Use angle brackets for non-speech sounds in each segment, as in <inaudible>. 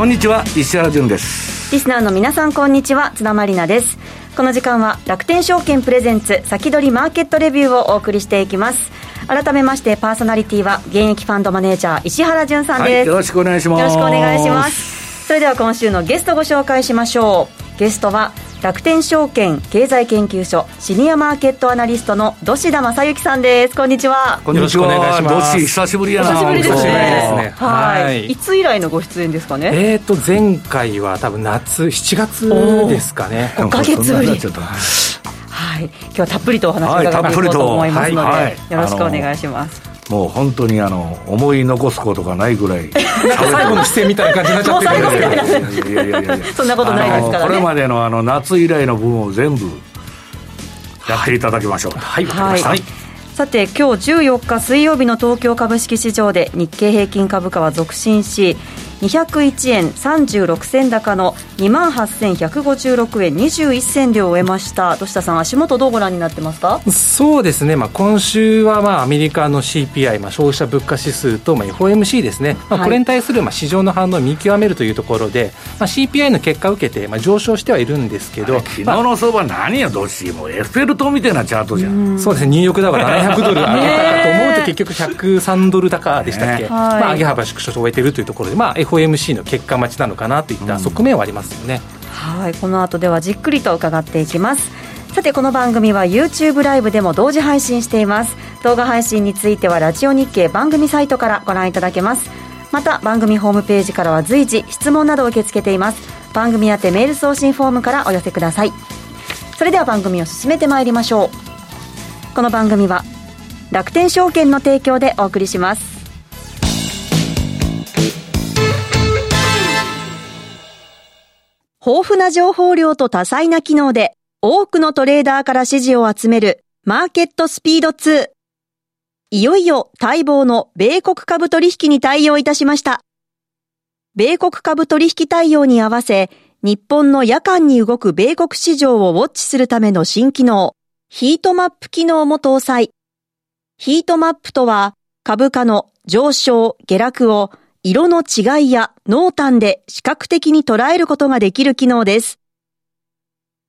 こんにちは石原潤です。リスナーの皆さんこんにちは津田まりなです。この時間は楽天証券プレゼンツ先取りマーケットレビューをお送りしていきます。改めましてパーソナリティは現役ファンドマネージャー石原潤さんです、はい、よろしくお願いします。よろしくお願いします。それでは今週のゲストご紹介しましょうゲストは楽天証券経済研究所シニアマーケットアナリストの土師田正幸さんです。こんにちは。こんにちは。土師久しぶりやな久しぶりですね。はい、い、つ以来のご出演ですかね？えっ、ー、と前回は多分夏7月ですかね。5か月ぶり。はい。今日はたっぷりとお話を伺っていこうと思いますので、はい。はい、よろしくお願いしますもう本当にあの思い残すことがないぐらい <laughs> 最後の姿勢みたいな感じになっちゃってる。いやいやいやいやそんなことないですから、ね、これまでのあの夏以来の分を全部やっていただきましょうはいわ、はい、はいさて今日14日水曜日の東京株式市場で日経平均株価は続伸し201円36銭高の2万8156円21銭で終えました。土下さん足元どうご覧になってますか？そうですね、まあ、今週はまあアメリカの CPI、まあ、消費者物価指数とまあ FOMC ですね、まあ、これに対するまあ市場の反応を見極めるというところで、まあ、CPI の結果を受けてまあ上昇してはいるんですけど昨日の相場何やどっしもうエッフェル塔みたいなチャートじゃん。そうですね。ニューヨークダウは700ドル上げたかと思うと結局103ドル高でしたっけ、ね、まあ、上げ幅縮小を終えているというところで、まあ、FOMC の結果待ちなのかなといった側面はありますよね、うん、はいこの後ではじっくりと伺っていきます。さてこの番組は YouTube ライブでも同時配信しています。動画配信についてはラジオ日経番組サイトからご覧いただけます。また番組ホームページからは随時質問などを受け付けています。番組宛てメール送信フォームからお寄せください。それでは番組を進めてまいりましょう。この番組は楽天証券の提供でお送りします豊富な情報量と多彩な機能で多くのトレーダーから支持を集めるマーケットスピード2。いよいよ待望の米国株取引に対応いたしました。米国株取引対応に合わせ、日本の夜間に動く米国市場をウォッチするための新機能、ヒートマップ機能も搭載。ヒートマップとは、株価の上昇、下落を色の違いや濃淡で視覚的に捉えることができる機能です。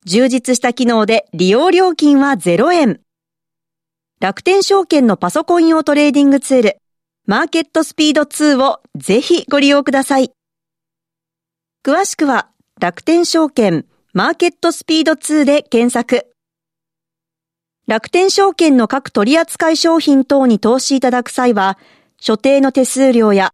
充実した機能で利用料金は0円。楽天証券のパソコン用トレーディングツール、マーケットスピード2をぜひご利用ください。詳しくは楽天証券マーケットスピード2で検索。楽天証券の各取扱商品等に投資いただく際は、所定の手数料や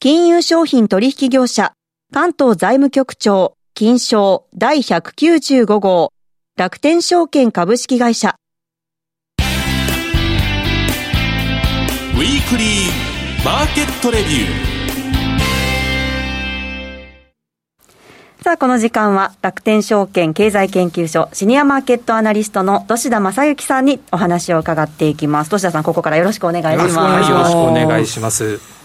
金融商品取引業者、関東財務局長、金賞第195号、楽天証券株式会社。ウィークリーマーケットレビュー。さあ、この時間は楽天証券経済研究所シニアマーケットアナリストの土田正幸さんにお話を伺っていきます。土田さん、ここからよろしくお願いします。よろしくお願いします。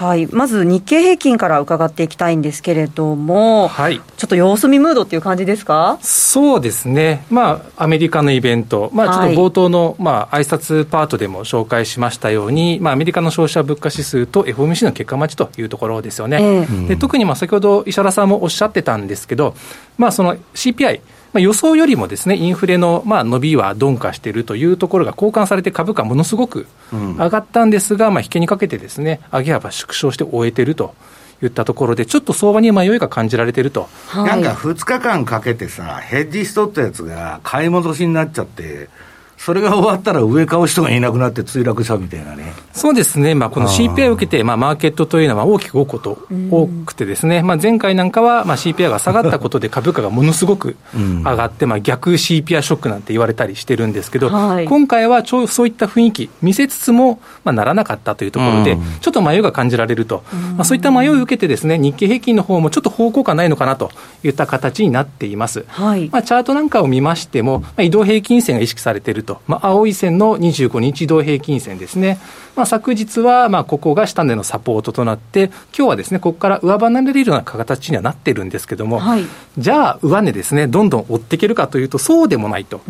はい、まず日経平均から伺っていきたいんですけれども、はい、ちょっと様子見ムードっていう感じですか？そうですね、まあ、アメリカのイベント、まあ、ちょっと冒頭の、はいまあ挨拶パートでも紹介しましたように、まあ、アメリカの消費者物価指数と FOMC の結果待ちというところですよね。えー、で特にまあ先ほど石原さんもおっしゃってたんですけど、まあ、その CPI、まあ、予想よりもですねインフレのまあ伸びは鈍化しているというところが交換されて株価ものすごく上がったんですが、うん、まあ、引けにかけてですね上げ幅縮小して終えていると。いったところで、ちょっと相場に迷いが感じられてると、はい、なんか2日間かけてさ、ヘッジしとったやつが買い戻しになっちゃって、それが終わったら上買う人がいなくなって墜落したみたいなね。そうですね。まあ、この CPI を受けて、まあ、マーケットというのは大きく動くこと、多くてですね、まあ、前回なんかは、まあ、CPI が下がったことで <laughs> 株価がものすごく上がって、まあ、逆 CPI ショックなんて言われたりしてるんですけど、はい、今回はちょそういった雰囲気見せつつも、まあ、ならなかったというところで、ちょっと迷いが感じられると。まあ、そういった迷いを受けてですね、日経平均の方もちょっと方向感ないのかなといった形になっています。はい、まあ、チャートなんかを見ましても、まあ、移動平均線が意識されていると。まあ、青い線線の25日移動平均線ですね。まあ、昨日は、まあ、ここが下値のサポートとなって、今日はですね、ここから上離れるような形にはなってるんですけども、はい、じゃあ、上値ですね、どんどん追っていけるかというと、そうでもないと。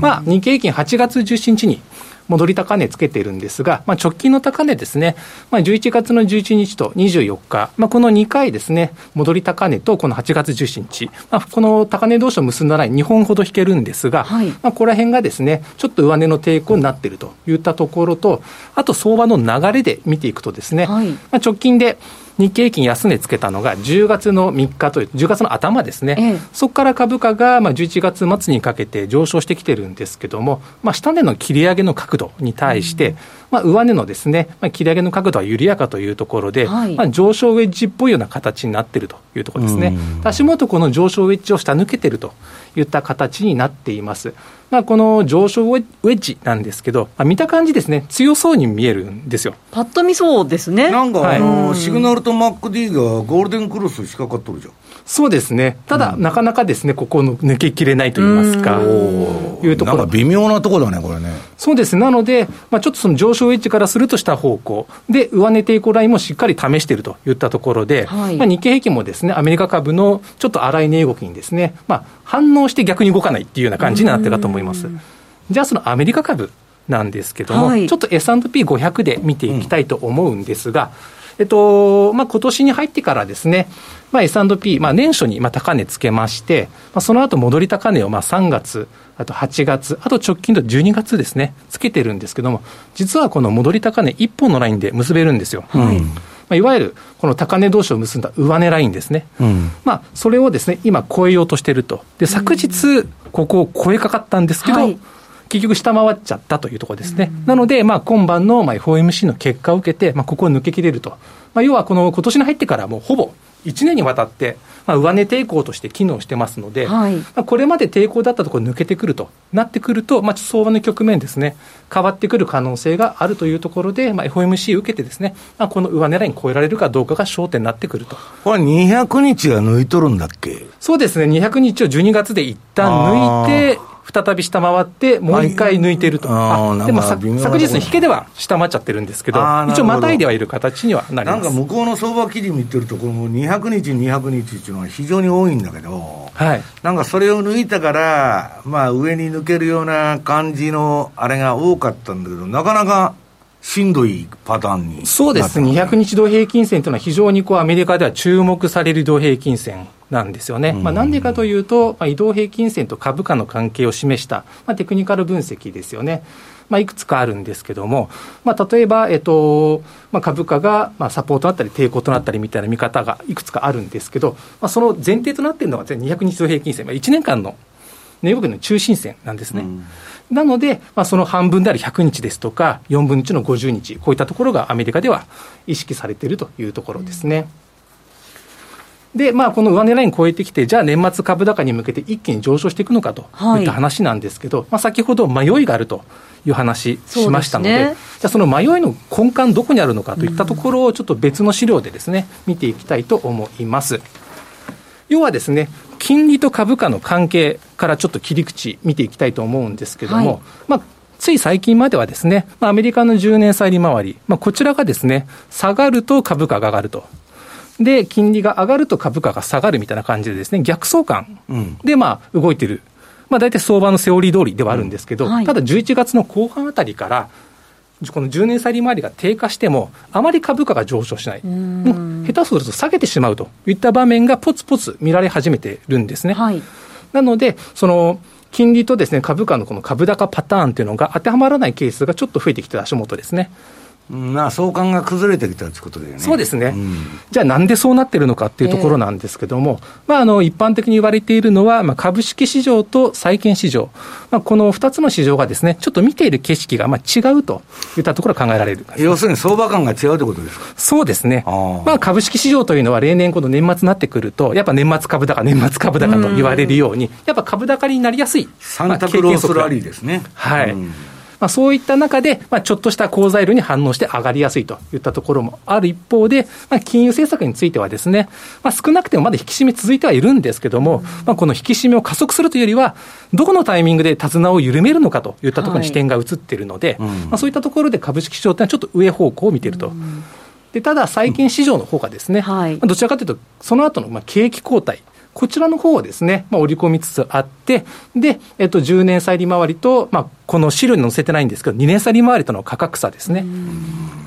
まあ、日経平均8月17日に、戻り高値つけているんですが、まあ、直近の高値ですね、まあ、11月の11日と24日、まあ、この2回ですね、戻り高値とこの8月17日、まあ、この高値同士を結んだライン2本ほど引けるんですが、はい、まあ、ここら辺がですね、ちょっと上値の抵抗になっているといったところと、あと相場の流れで見ていくとですね、はい、まあ、直近で日経平均安値つけたのが10月の3日という、10月の頭ですね、ええ、そこから株価がまあ11月末にかけて上昇してきてるんですけども、まあ、下値の切り上げの角度に対して、うん、まあ、上値のですね、まあ、切り上げの角度は緩やかというところで、はい、まあ、上昇ウェッジっぽいような形になっているというところですね。足元この上昇ウェッジを下抜けてるといった形になっています。まあ、この上昇ウェッジなんですけど、まあ、見た感じですね、強そうに見えるんですよ。パッと見そうですね。なんか、あの、シグナルと MacD がゴールデンクロス仕掛かっとるじゃん。そうですね、ただ、うん、なかなかですね、ここの抜けきれないといいますか、いうところ。なんか微妙なところだね、これね。そうです、なので、まあ、ちょっとその上昇エッジからするとした方向、で、上値抵抗ラインもしっかり試しているといったところで、はい、まあ、日経平均もですね、アメリカ株のちょっと荒い値動きにですね、まあ、反応して逆に動かないっていうような感じになってるかと思います。じゃあ、そのアメリカ株なんですけども、はい、ちょっと S&P500 で見ていきたいと思うんですが、うん、えっと、まあ、今年に入ってからですね、まあ、S&P、まあ、年初にまあ高値つけまして、まあ、その後戻り高値をまあ3月、あと8月、あと直近の12月ですね、つけてるんですけども、実はこの戻り高値1本のラインで結べるんですよ。はい。まあ、いわゆるこの高値同士を結んだ上値ラインですね、うん、まあ、それをですね今、超えようとしていると、で昨日、ここを超えかかったんですけど、はい、結局下回っちゃったというところですね。なので、まあ、今晩のまあ FOMC の結果を受けて、まあ、ここを抜けきれると。まあ、要は、この今年に入ってからもうほぼ1年にわたって、まあ、上値抵抗として機能してますので、はい、まあ、これまで抵抗だったところ抜けてくるとなってくると、まあ、相場の局面ですね、変わってくる可能性があるというところで、まあ、FOMC 受けてですね、まあ、この上値ライン超えられるかどうかが焦点になってくると。これ200日が抜いとるんだっけ？そうですね、200日を12月で一旦抜いて、再び下回って、もう一回抜いてると、はい、でも昨日の引けでは下回っちゃってるんですけど、一応、またいではいる形にはなりますなんか向こうの相場基準見てると、この200日、200日っていうのは非常に多いんだけど、はい、なんかそれを抜いたから、まあ、上に抜けるような感じのあれが多かったんだけど、なかなか。しんどいパターンにそうですね、200日同平均線というのは、非常にこうアメリカでは注目される移動平均線なんですよね。まあ、なんでかというと、まあ、移動平均線と株価の関係を示した、まあ、テクニカル分析ですよね。まあ、いくつかあるんですけども、まあ、例えば、えっとまあ、株価がまあサポートとなったり、抵抗となったりみたいな見方がいくつかあるんですけど、まあ、その前提となっているのが200日同平均線、まあ、1年間の値動きの中心線なんですね。うんなので、まあ、その半分である100日ですとか、4分の1の50日、こういったところがアメリカでは意識されているというところですね。で、まあ、この上値ライン超えてきて、じゃあ年末株高に向けて一気に上昇していくのかといった話なんですけど、はい、まあ、先ほど迷いがあるという話しましたので、でね、じゃあその迷いの根幹どこにあるのかといったところをちょっと別の資料でですね、見ていきたいと思います。要はですね、金利と株価の関係からちょっと切り口見ていきたいと思うんですけども、はい、まあ、つい最近まではですね、まあ、アメリカの10年債利回り、まあ、こちらがですね、下がると株価が上がると。で、金利が上がると株価が下がるみたいな感じでですね、逆相関で、まあ、動いてる。まあ、大体相場のセオリー通りではあるんですけど、うんはい、ただ11月の後半あたりから、この10年債利回りが低下しても、あまり株価が上昇しない、下手すると下げてしまうといった場面がぽつぽつ見られ始めてるんですね。はい、なので、その金利とですね株価のこの株高パターンというのが当てはまらないケースがちょっと増えてきた足元ですね。まあ、相関が崩れてきたってことだよね。そうですね。うん、じゃあなんでそうなってるのかっていうところなんですけども、えー、まあ、あの、一般的に言われているのは、まあ、株式市場と債券市場。まあ、この二つの市場がですね、ちょっと見ている景色が、まあ、違うといったところが考えられる。要するに相場感が違うってことですか？そうですね。あまあ、株式市場というのは例年この年末になってくると、やっぱ年末株高、年末株高と言われるように、やっぱ株高になりやすい。サンタクロースラリーですね。はい。まあ、そういった中で、まあ、ちょっとした好材料に反応して上がりやすいといったところもある一方で、まあ、金融政策についてはですね、まあ、少なくてもまだ引き締め続いてはいるんですけども、まあ、この引き締めを加速するというよりは、どこのタイミングで手綱を緩めるのかといったところに視点が移っているので、はい、まあ、そういったところで株式市場というのはちょっと上方向を見ていると。でただ、債券市場の方がですね、はい、どちらかというと、その後のまの景気後退、こちらの方をですね、まあ、織り込みつつあって、で、えっと、10年債利回りと、まあ、この資料に載せてないんですけど、2年債利回りとの価格差ですね。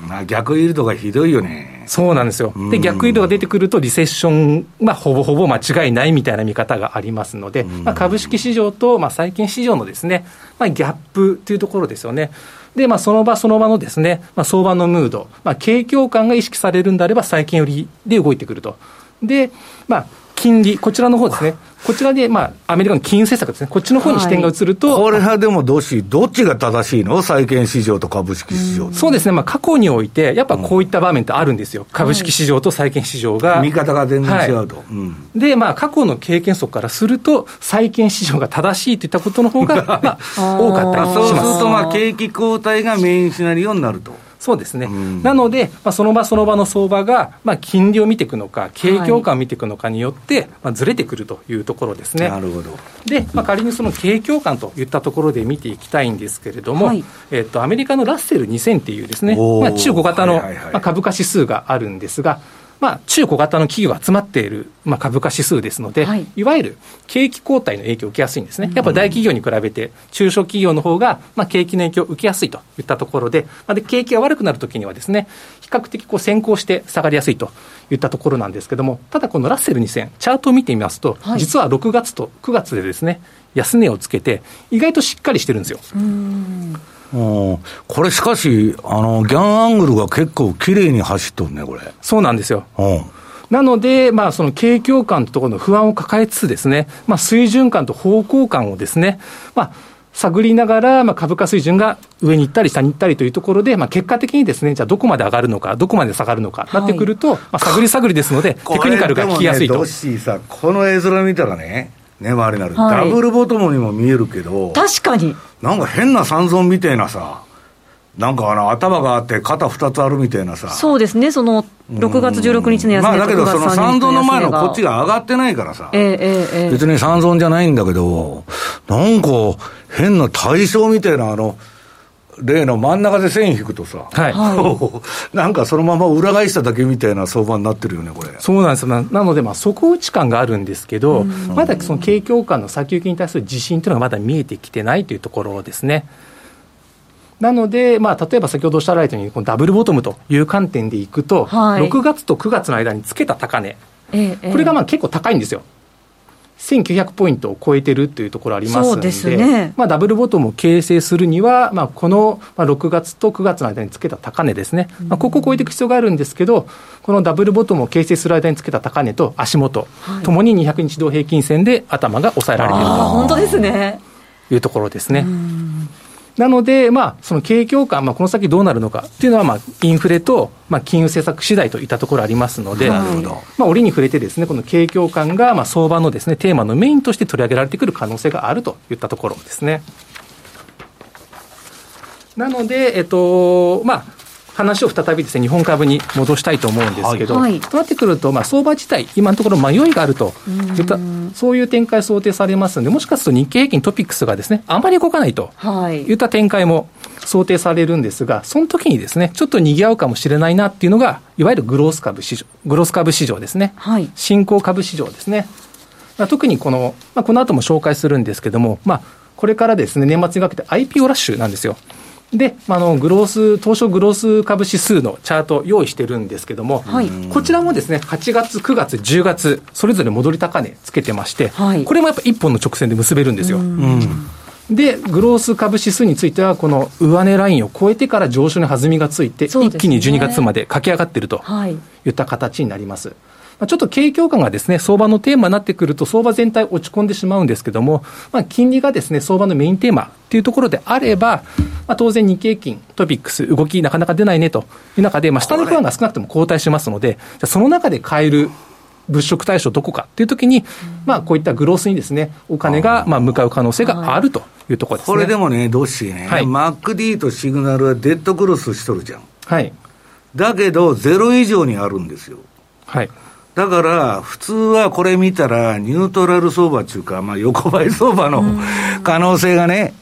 まあ、逆イールドがひどいよね。そうなんですよ。で、逆イールドが出てくると、リセッション、まあ、ほぼほぼ間違いないみたいな見方がありますので、まあ、株式市場と、まあ、債券市場のですね、まあ、ギャップというところですよね。で、まあ、その場その場のですね、まあ、相場のムード、まあ、景況感が意識されるんであれば、債券寄りで動いてくると。で、まあ、金利、こちらの方ですね。こちらで、まあ、アメリカの金融政策ですね。こっちの方に視点が移ると。これはでもどうし、どっちが正しいの？債券市場と株式市場。そうですね。まあ、過去において、やっぱこういった場面ってあるんですよ。株式市場と債券市場が。見方が全然違うと。で、まあ、過去の経験則からすると、債券市場が正しいといったことの方が、<laughs> まあ、多かったりします。そうすると、まあ、景気後退がメインシナリオになると。そうですね、うん、なので、まあ、その場その場の相場が、まあ、金利を見ていくのか、景況感を見ていくのかによって、はい、まあ、ずれてくるというところですね。なるほど。で、まあ、仮にその景況感といったところで見ていきたいんですけれども、はい、えっと、アメリカのラッセル2000っていうですね、まあ、中小型の、まあ、株価指数があるんですが、まあ、中小型の企業が集まっている、まあ、株価指数ですので、はい、いわゆる景気後退の影響を受けやすいんですね。やっぱ大企業に比べて、中小企業の方が、まあ、景気の影響を受けやすいといったところで、まあ、で景気が悪くなるときにはですね、比較的こう先行して下がりやすいといったところなんですけども、ただこのラッセル2000、チャートを見てみますと、はい、実は6月と9月でですね、安値をつけて、意外としっかりしてるんですよ。これしかし、あの、ギャンアングルが結構綺麗に走っとるね、これ。そうなんですよ。なので、まあ、その景況感というところの不安を抱えつつですね、まあ、水準感と方向感をですね、まあ、探りながら、まあ、株価水準が上に行ったり下に行ったりというところで、まあ、結果的にですね、じゃあどこまで上がるのか、どこまで下がるのか、なってくると、まあ、探り探りですので、テクニカルが聞きやすいと。ね、さ、この映像見たらね、ね、回りなる、はい、ダブルボトムにも見えるけど、確かに。なんか変な三尊みたいなさ、なんかあの頭があって肩2つあるみたいなさ。そうですね、その6月16日の休みまあだけど、その三尊の前のこっちが上がってないからさ、えーえー、別に三尊じゃないんだけど、なんか変な対象みたいな、あの、例の真ん中で線引くとさ、はい、<laughs> なんかそのまま裏返しただけみたいな相場になってるよね、これ。そうなんですななので、まあ、底打ち感があるんですけど、まだその景況感の先行きに対する自信というのがまだ見えてきてないというところですね。なので、まあ、例えば先ほどおっしゃられたように、このダブルボトムという観点でいくと、はい、6月と9月の間につけた高値、ええ、これがまあ結構高いんですよ。1900ポイントを超えてるというところありますので、でね、まあ、ダブルボトムを形成するには、まあ、この6月と9月の間につけた高値ですね、まあ、ここを超えていく必要があるんですけど、このダブルボトムを形成する間につけた高値と足元、と、も、に200日同平均線で頭が抑えられていると。本当ですね。いうところですね。なので、まあ、その景況感、まあ、この先どうなるのかっていうのは、まあ、インフレと、まあ、金融政策次第といったところありますので、まあ、折に触れてですね、この景況感が、まあ、相場のですね、テーマのメインとして取り上げられてくる可能性があるといったところですね。なので、えっと、まあ、話を再びですね、日本株に戻したいと思うんですけど、はい、となってくると、まあ、相場自体、今のところ迷いがあるといったそういう展開想定されますので、もしかすると日経平均トピックスがですね、あまり動かないといった展開も想定されるんですが、その時にですね、ちょっと賑わうかもしれないなっていうのが、いわゆるグロース株市場、グロース株市場ですね。はい、新興株市場ですね。まあ、特にこの、まあ、この後も紹介するんですけども、まあ、これからですね、年末にかけて IPO ラッシュなんですよ。で、あのグロース、東証グロース株指数のチャート用意してるんですけども、はい、こちらもですね、8月、9月、10月、それぞれ戻り高値つけてまして、はい、これもやっぱ一本の直線で結べるんですよ。で、グロース株指数については、この上値ラインを超えてから上昇に弾みがついて、ね、一気に12月まで駆け上がっているとい。った形になります。はいまあ、ちょっと景況感がですね、相場のテーマになってくると、相場全体落ち込んでしまうんですけども、まあ、金利がですね、相場のメインテーマっていうところであれば、まあ、当然日経金、トピックス、動きなかなか出ないねという中で、まあ、下の不安が少なくとも後退しますので、じゃその中で買える物色対象どこかっていうときに、まあ、こういったグロースにですね、お金がまあ向かう可能性があるというところですね。これでもね、どうしね、はい、MacD とシグナルはデッドクロスしとるじゃん。はい。だけど、ゼロ以上にあるんですよ。はい。だから、普通はこれ見たら、ニュートラル相場っていうか、まあ、横ばい相場の可能性がね、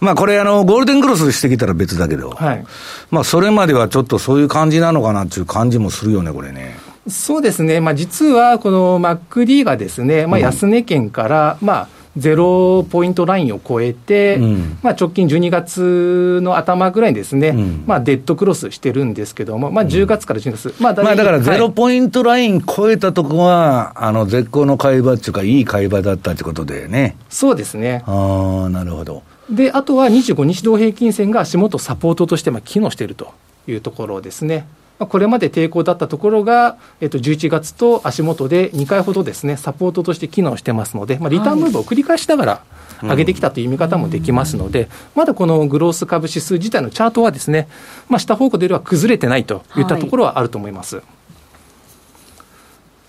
まあこれあの、ゴールデンクロスしてきたら別だけど、はい、まあそれまではちょっとそういう感じなのかなっていう感じもするよね、これね。そうですね、まあ、実はこの MacD がですね、まあ、安値圏から、まあ、ゼロポイントラインを超えて、うん、まあ、直近12月の頭ぐらいにですね、うん、まあ、デッドクロスしてるんですけども、まあ、10月から12月、まあ、まあだからゼロポイントライン超えたとこは、あの絶好の買い場っていうか、いい買い場だったってことでね。そうですね。ああ、なるほど。で、あとは25日同平均線が足元サポートとしてまあ機能しているというところですね。これまで抵抗だったところが、えっと、11月と足元で2回ほどですね、サポートとして機能してますので、まあ、リターンムーブを繰り返しながら上げてきたという見方もできますので、うん、まだこのグロース株指数自体のチャートはですね、まあ、下方向では崩れてないといったところはあると思います。はい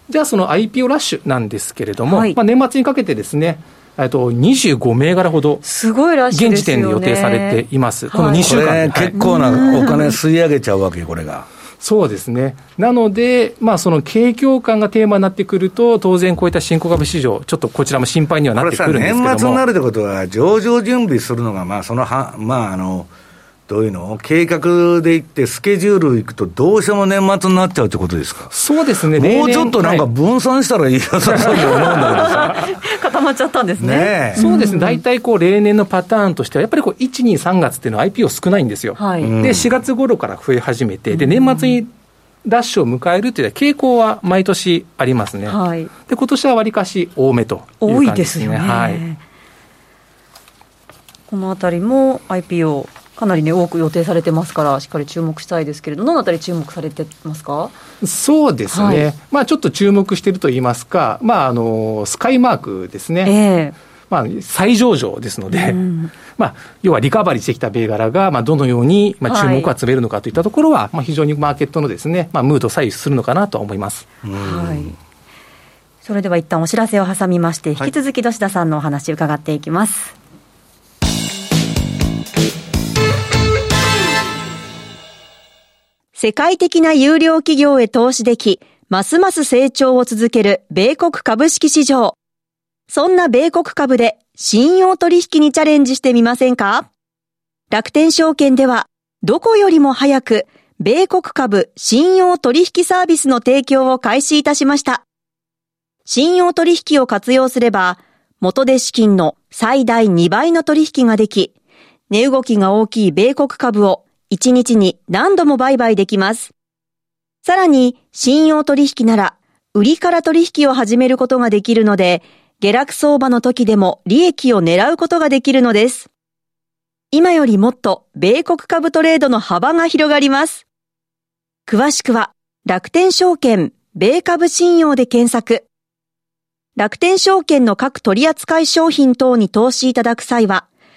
じゃあ、その IPO ラッシュなんですけれども、はい、まあ、年末にかけてですね、えっと、25銘柄ほど、すごいらしい現時点で予定されています。この2週間、ね、結構なお金吸い上げちゃうわけ、これが。そうですね。なので、まあ、その景況感がテーマになってくると、当然こういった新興株市場、ちょっとこちらも心配にはなってくるんですけども。年末になるってことは、上場準備するのが、まあ、そのは、まあ、あの、どういうの？計画でいって、スケジュールいくと、どうしても年末になっちゃうってことですか？そうですね、もうちょっとなんか分散したらいいやさそうと思うんだけどさ。固まっちゃったんですね。ねそうですね、大体こう例年のパターンとしては、やっぱりこう1、2、3月っていうのは IPO 少ないんですよ。はい、で、4月頃から増え始めて、で、年末にラッシュを迎えるという傾向は毎年ありますね。はい、で、今年はわりかし多めという感じですね。多いですよね。はい、このあたりも IPO かなりね、多く予定されてますから、しっかり注目したいですけれど、どのあたり注目されてますか？そうですね、はい、まあ、ちょっと注目しているといいますか、まあ、あのスカイマークですね。えーまあ、再上場ですので、うん、まあ、要はリカバリーしてきた銘柄が、まあ、どのように、まあ、注目を集めるのかといったところは、はい、まあ、非常にマーケットのですね、まあ、ムードを左右するのかなと思います。はい。それでは一旦お知らせを挟みまして、引き続き土田さんのお話伺っていきます。世界的な有料企業へ投資でき、ますます成長を続ける米国株式市場。そんな米国株で信用取引にチャレンジしてみませんか？楽天証券では、どこよりも早く、米国株信用取引サービスの提供を開始いたしました。信用取引を活用すれば、元で資金の最大2倍の取引ができ、値動きが大きい米国株を1日に何度も売買できます。さらに、信用取引なら、売りから取引を始めることができるので、下落相場の時でも利益を狙うことができるのです。今よりもっと米国株トレードの幅が広がります。詳しくは、楽天証券、米株信用で検索。楽天証券の各取扱商品等に投資いただく際は、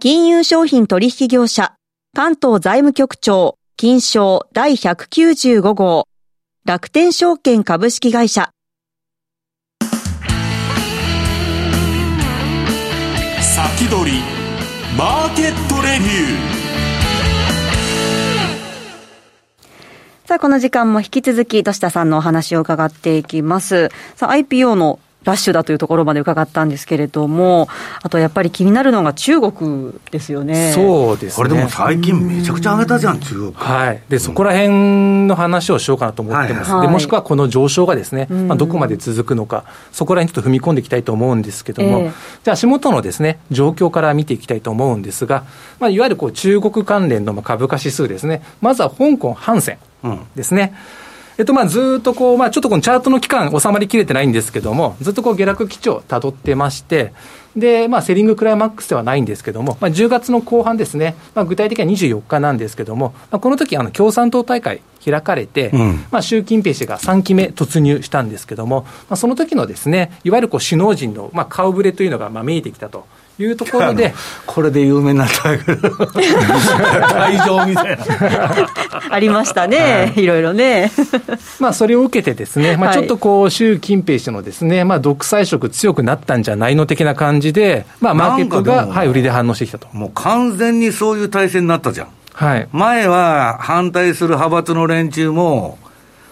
金融商品取引業者、関東財務局長、金賞第195号、楽天証券株式会社。先取り、マーケットレビュー。さあ、この時間も引き続き、土下さんのお話を伺っていきます。さあ、IPO のラッシュだというところまで伺ったんですけれども、あとやっぱり気になるのが中国ですよね。そうです、ね、これでも最近めちゃくちゃ上げたじゃん、中国。はい。で、そこら辺の話をしようかなと思ってます。はい、で、もしくはこの上昇がですね、まあ、どこまで続くのか、そこら辺ちょっと踏み込んでいきたいと思うんですけども、えー、じゃあ足元のですね、状況から見ていきたいと思うんですが、まあ、いわゆるこう中国関連の株価指数ですね、まずは香港ハンセンですね。うんえっと、まあ、ずっとこう、まあ、ちょっとこのチャートの期間収まりきれてないんですけども、ずっとこう下落基調をたどってまして、で、まあ、セリングクライマックスではないんですけども、まあ、10月の後半ですね、まあ、具体的には24日なんですけども、まあ、この時あの共産党大会開かれて、うん、まあ、習近平氏が3期目突入したんですけども、まあ、その時のですね、いわゆるこう首脳陣の、まあ、顔ぶれというのがまあ見えてきたと。いうところで、これで有名になったけど、<laughs> 会場みたいな。ありましたね、はい、いろいろね。まあ、それを受けてですね、まあ、ちょっとこう、習近平氏のですね、まあ、独裁色強くなったんじゃないの的な感じで、まあ、マーケットが、はい、売りで反応してきたと。もう完全にそういう体制になったじゃん。はい。前は反対する派閥の連中も、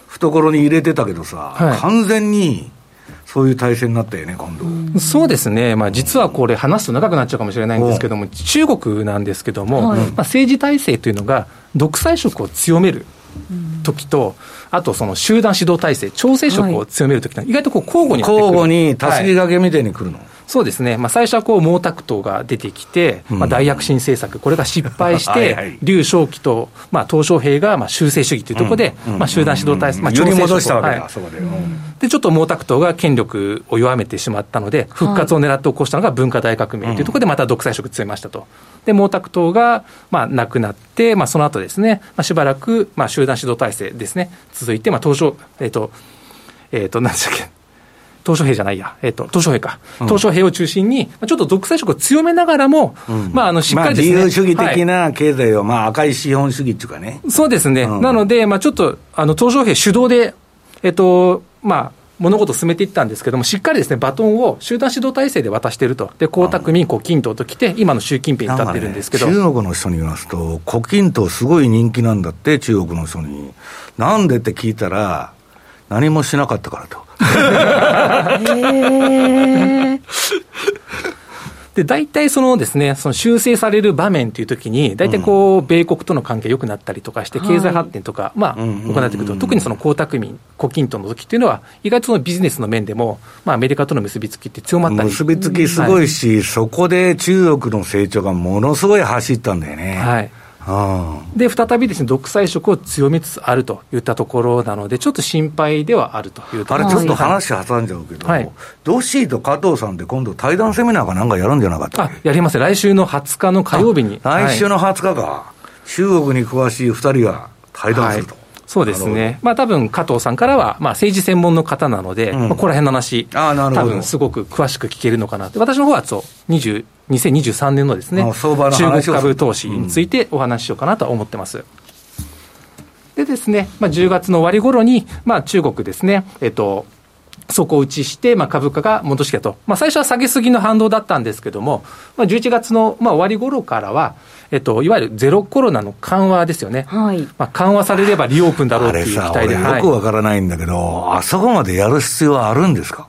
懐に入れてたけどさ、はい、完全にそういう体制になったよね、今度。そうですね、まあ、実はこれ、話すと長くなっちゃうかもしれないんですけども、中国なんですけども、はい、まあ、政治体制というのが、独裁色を強める時と、あとその集団指導体制、調整色を強めるとき意外とこう交互に交互に、たすき掛けみたいに来るの？はいそうですね、まあ、最初はこう毛沢東が出てきて、まあ、大躍進政策、これが失敗して、<laughs> 劉少奇と、まあ、鄧小平がまあ修正主義というところで、まあ、集団指導体制、まあ、調整戻したわけだ、そこで。で、ちょっと毛沢東が権力を弱めてしまったので、復活を狙って起こしたのが文化大革命というところで、また独裁色強めましたと。で、毛沢東が、まあ、亡くなって、まあ、その後ですね、まあ、しばらく、まあ、集団指導体制ですね、続いて、まあ、東証、えっ、ー、と、えっ、ー、と、何でしたっけ、東証平じゃないや、えっ、ー、と、東証平か、うん、東証平を中心に、ちょっと独裁色を強めながらも、うん、まあ、あの、しっかりですね。まあ、自由主義的な経済を、まあ、赤い資本主義っていうかね。そうですね。うん、なので、まあ、ちょっと、あの、東証平主導で、えっ、と、まあ、物事を進めていったんですけども、しっかりですね、バトンを集団指導体制で渡していると。で、江沢民、胡錦涛と来て、今の習近平に立ってるんですけど、ね、中国の人に言いますと、胡錦涛すごい人気なんだって、中国の人に。なんでって聞いたら、何もしなかったからと。で、大体そのですね、その修正される場面というときに、大体こう、米国との関係良くなったりとかして、経済発展とか、まあ、行っていくと、特にその江沢民、胡錦涛の時っていうのは、意外とそのビジネスの面でも、まあ、アメリカとの結びつきって強まったり。結びつきすごいし、そこで中国の成長がものすごい走ったんだよね。はいで、再びですね、独裁色を強めつつあるといったところなので、ちょっと心配ではあるというあれ、ちょっと話挟んじゃうけど、はい、ドッシーと加藤さんで今度、対談セミナーかなんかやるんじゃなかったあやります、来週の20日の火曜日に。来週の20日か、はい、中国に詳しい2人が対談すると。はいそうですね、まあ多分加藤さんからは、まあ、政治専門の方なので、うん、まあ、ここら辺の話、あなるほど。多分すごく詳しく聞けるのかなって、私の方はそう20 2023年のですね、中国株投資についてお話ししようかなと思ってます。でですね、まあ、10月の終わり頃に、まあ、中国ですね、えっと、底打ちして、まあ、株価が戻してきたと。まあ、最初は下げすぎの反動だったんですけども、まあ、11月の、まあ、終わり頃からは、えっと、いわゆるゼロコロナの緩和ですよね。はい。まあ、緩和されればリオープンだろうっていう期待で。よくわからないんだけど、はい、あそこまでやる必要はあるんですか？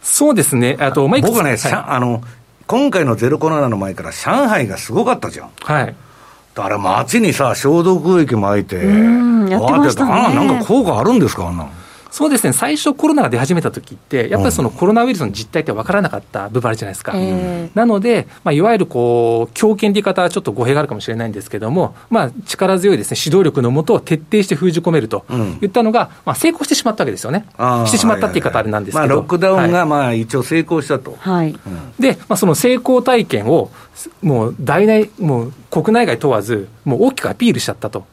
そうですね。あと、まあ、僕はね、はい、あの、今回のゼロコロナの前から上海がすごかったじゃん。はい。だから街にさ、消毒液巻いて、うん、やってましたね。なんか効果あるんですか？あんなの。そうですね、最初コロナが出始めた時って、やっぱりそのコロナウイルスの実態って分からなかった部分あるじゃないですか。なので、まあ、いわゆるこう、強権という言い方はちょっと語弊があるかもしれないんですけれども、まあ、力強いですね、指導力のもと、徹底して封じ込めるといったのが、まあ、成功してしまったわけですよね。してしまったっていう言い方あれなんですけど。まあ、ロックダウンがまあ一応成功したと。はい。で、まあ、その成功体験を、もう大内、もう国内外問わず、もう大きくアピールしちゃったと。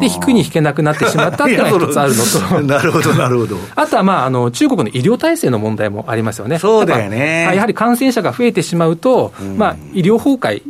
で、引くに引けなくなってしまったっていうのが一つあるのと。なるほど、なるほど。あとは、まあ、あの、中国の医療体制の問題もありますよね。そうだよね。やはり感染者が増えてしまうと、うん、まあ、医療崩壊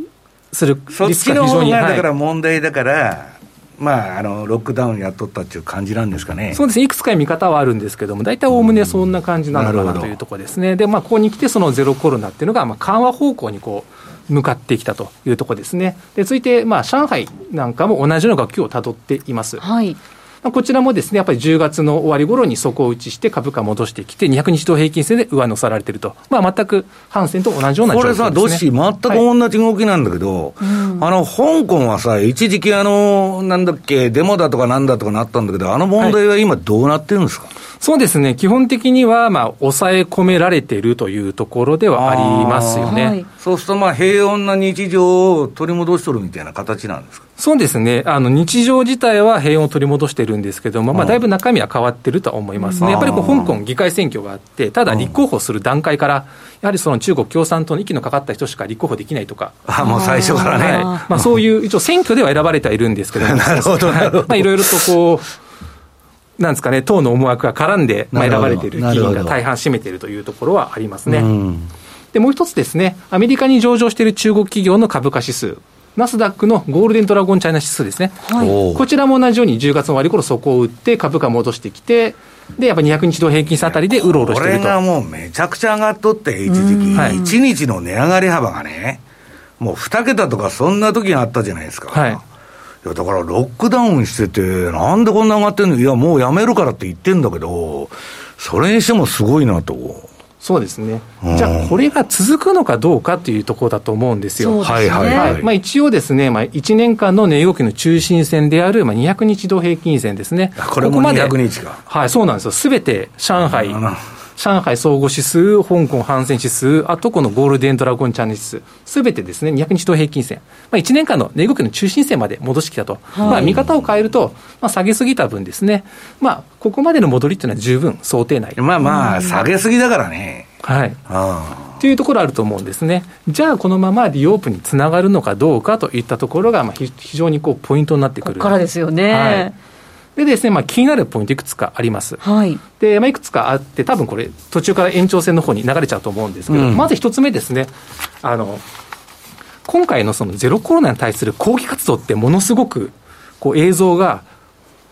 するリスクが非常に。そっちの方がだから問題だから、まあ、あのロックダウンやっとったっていう感じなんですかね。そうですね、いくつか見方はあるんですけども、大体おおむねそんな感じなのかなというところですね、でまあ、ここに来て、そのゼロコロナっていうのが、まあ、緩和方向にこう向かってきたというところですね。で続いて、まあ、上海なんかも同じような学級をたどっています。はいまあ、こちらもですね、やっぱり10月の終わり頃に底打ちして株価戻してきて、200日同平均線で上乗せられてると。まあ、全く反線と同じような状況です、ね、これさ、どっし、全く同じ動きなんだけど、はいあの、香港はさ、一時期あの、なんだっけ、デモだとかなんだとかなったんだけど、あの問題は今どうなってるんですか、はいそうですね、基本的には、まあ、抑え込められているというところではありますよね。はい、そうすると、まあ、平穏な日常を取り戻しとるみたいな形なんですか？そうですね、あの日常自体は平穏を取り戻してるんですけども、まあ、だいぶ中身は変わってるとは思いますね、やっぱりこう香港議会選挙があって、ただ立候補する段階から、やはりその中国共産党に息のかかった人しか立候補できないとか、あもう最初からね、はい。まあ、そういう、一応、選挙では選ばれてはいるんですけども、<laughs> なるほど、はい。まあ、いろいろとこう、なんですかね、党の思惑が絡んで、まあ、選ばれている議員が大半占めているというところはありますね。で、もう一つですね、アメリカに上場している中国企業の株価指数。ナスダックのゴールデンドラゴンチャイナ指数ですね、はい、こちらも同じように10月の終わり頃底を打って、株価戻してきて、で、やっぱ200日同平均差あたりでうろうろしてると。これがもうめちゃくちゃ上がっとって、一時期、1日の値上がり幅がね、もう2桁とかそんな時があったじゃないですか。はいいや、だからロックダウンしてて、なんでこんな上がってんの？いや、もうやめるからって言ってんだけど、それにしてもすごいなと。そうですね、うん、じゃあ、これが続くのかどうかというところだと思うんですよ。はいはいはい。まあ、一応ですね、まあ、1年間の値動きの中心線である、まあ、200日同平均線ですね。これも200日か。はい、そうなんですよ。すべて上海、上海総合指数、香港反戦指数、あとこのゴールデンドラゴンチャンネル指数、すべてですね、200日同平均線、まあ、1年間の値動きの中心線まで戻してきたと、はい、まあ、見方を変えると、まあ、下げすぎた分ですね、まあ、ここまでの戻りっていうのは十分想定内。まあまあ、下げすぎだからね。はい。というところあると思うんですね。じゃあ、このままリオープンにつながるのかどうかといったところが、まあ、非常にこうポイントになってくる。ここからですよね。はいでですね、まあ、気になるポイントいくつかあります。はい。で、まあ、いくつかあって、多分これ、途中から延長線の方に流れちゃうと思うんですけど、うん、まず一つ目ですね、あの、今回のそのゼロコロナに対する抗議活動ってものすごく、こう映像が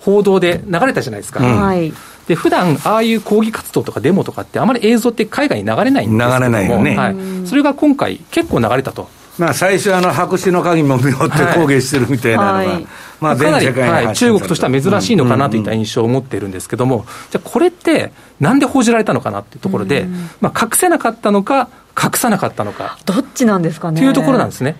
報道で流れたじゃないですか。はい。で、普段ああいう抗議活動とかデモとかって、あまり映像って海外に流れないんですけども、流れないよね。はい。それが今回結構流れたと。まあ、最初、あの白紙の鍵も見よって抗議してるみたいなのが、はい、まあ、全世界に、はい、中国としては珍しいのかなといった印象を持っているんですけども、じゃあ、これって、なんで報じられたのかなっていうところで、まあ、隠せなかったのか、隠さなかったのか。どっちなんですかね。というところなんですね。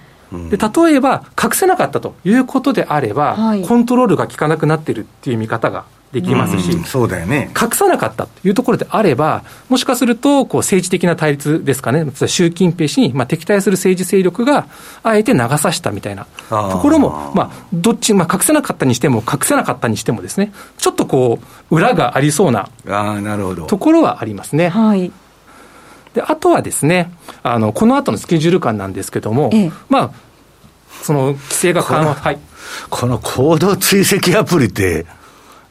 で例えば、隠せなかったということであれば、はい、コントロールが効かなくなっているっていう見方ができますし、うん、そうだよね、隠さなかったというところであれば、もしかするとこう政治的な対立ですかね、習近平氏にまあ敵対する政治勢力があえて流さしたみたいなところも、まあ、どっち、まあ、隠せなかったにしても、隠せなかったにしてもですね、ちょっとこう、裏がありそうなところはありますね。はい。であとはですねあの、この後のスケジュール感なんですけれども、ええ、まあ、その規制が緩和、はい、この行動追跡アプリって、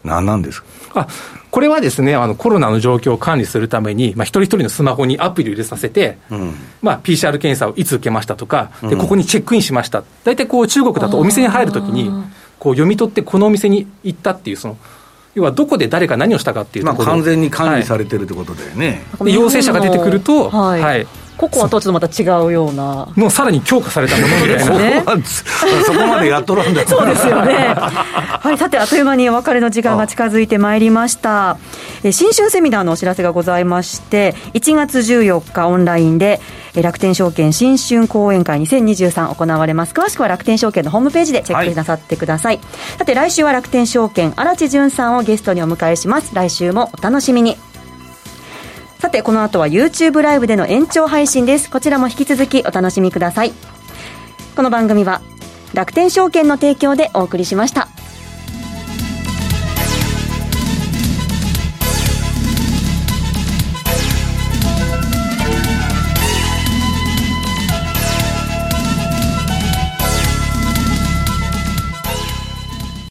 何なんですか？あこれはですね、あのコロナの状況を管理するために、まあ、一人一人のスマホにアプリを入れさせて、うん、まあ、PCR 検査をいつ受けましたとか、でここにチェックインしました、大体こう中国だとお店に入るときに、こう読み取って、このお店に行ったっていう、その要はどこで誰が何をしたかっていうところ、まあ、完全に管理されてるってことだよね。はい、陽性者が出てくると、はい、はいココアとはちょっとまた違うような。もうさらに強化されたものみたいな。ね、そこまでやっとるんだそうですよね。<laughs> はい、さて、あっという間にお別れの時間が近づいてまいりました。え新春セミナーのお知らせがございまして、1月14日オンラインで、楽天証券新春講演会2023行われます。詳しくは楽天証券のホームページでチェックなさってください。はい、さて、来週は楽天証券、荒地潤さんをゲストにお迎えします。来週もお楽しみに。さてこの後は YouTube ライブでの延長配信です。こちらも引き続きお楽しみください。この番組は楽天証券の提供でお送りしました。